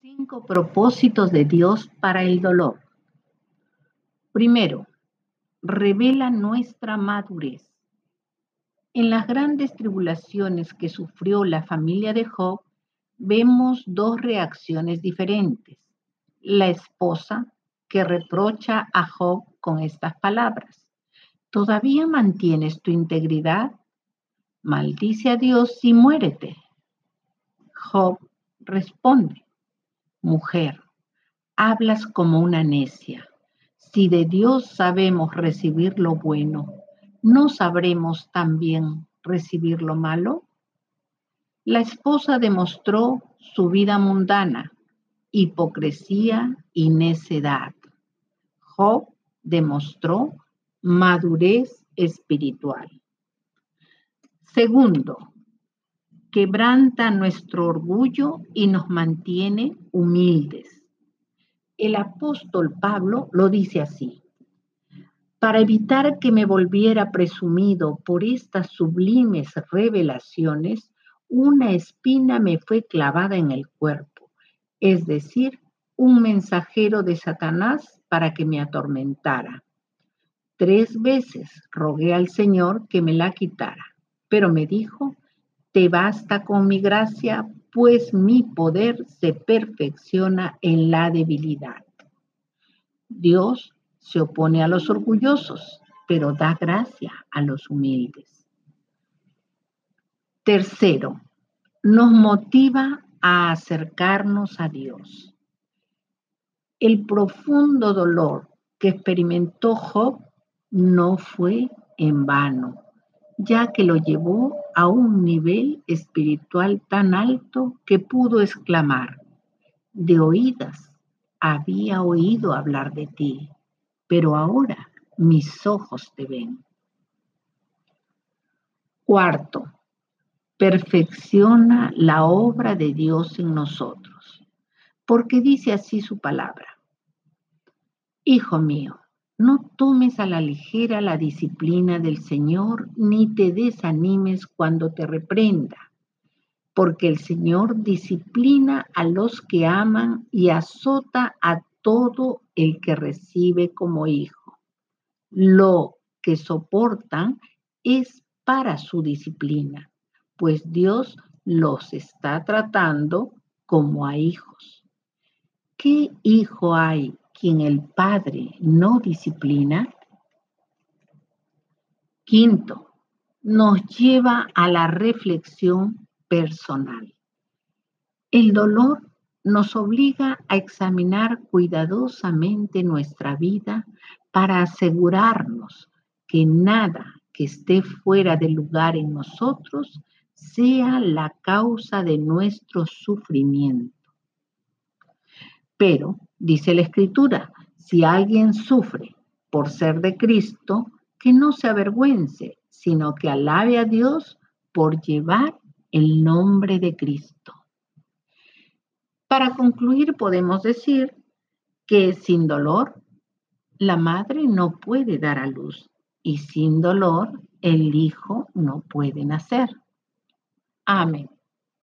Cinco propósitos de Dios para el dolor. Primero, revela nuestra madurez. En las grandes tribulaciones que sufrió la familia de Job, vemos dos reacciones diferentes. La esposa que reprocha a Job con estas palabras. ¿Todavía mantienes tu integridad? Maldice a Dios y muérete. Job responde, Mujer, hablas como una necia. Si de Dios sabemos recibir lo bueno, ¿no sabremos también recibir lo malo? La esposa demostró su vida mundana, hipocresía y necedad. Job demostró madurez espiritual. Segundo, quebranta nuestro orgullo y nos mantiene humildes. El apóstol Pablo lo dice así. Para evitar que me volviera presumido por estas sublimes revelaciones, una espina me fue clavada en el cuerpo, es decir, un mensajero de Satanás para que me atormentara. Tres veces rogué al Señor que me la quitara, pero me dijo, te basta con mi gracia, pues mi poder se perfecciona en la debilidad. Dios se opone a los orgullosos, pero da gracia a los humildes. Tercero, nos motiva a acercarnos a Dios. El profundo dolor que experimentó Job no fue en vano ya que lo llevó a un nivel espiritual tan alto que pudo exclamar, de oídas había oído hablar de ti, pero ahora mis ojos te ven. Cuarto, perfecciona la obra de Dios en nosotros, porque dice así su palabra. Hijo mío, no tomes a la ligera la disciplina del Señor, ni te desanimes cuando te reprenda, porque el Señor disciplina a los que aman y azota a todo el que recibe como hijo. Lo que soportan es para su disciplina, pues Dios los está tratando como a hijos. ¿Qué hijo hay quien el padre no disciplina. Quinto, nos lleva a la reflexión personal. El dolor nos obliga a examinar cuidadosamente nuestra vida para asegurarnos que nada que esté fuera de lugar en nosotros sea la causa de nuestro sufrimiento. Pero Dice la escritura, si alguien sufre por ser de Cristo, que no se avergüence, sino que alabe a Dios por llevar el nombre de Cristo. Para concluir, podemos decir que sin dolor, la madre no puede dar a luz y sin dolor, el hijo no puede nacer. Amén.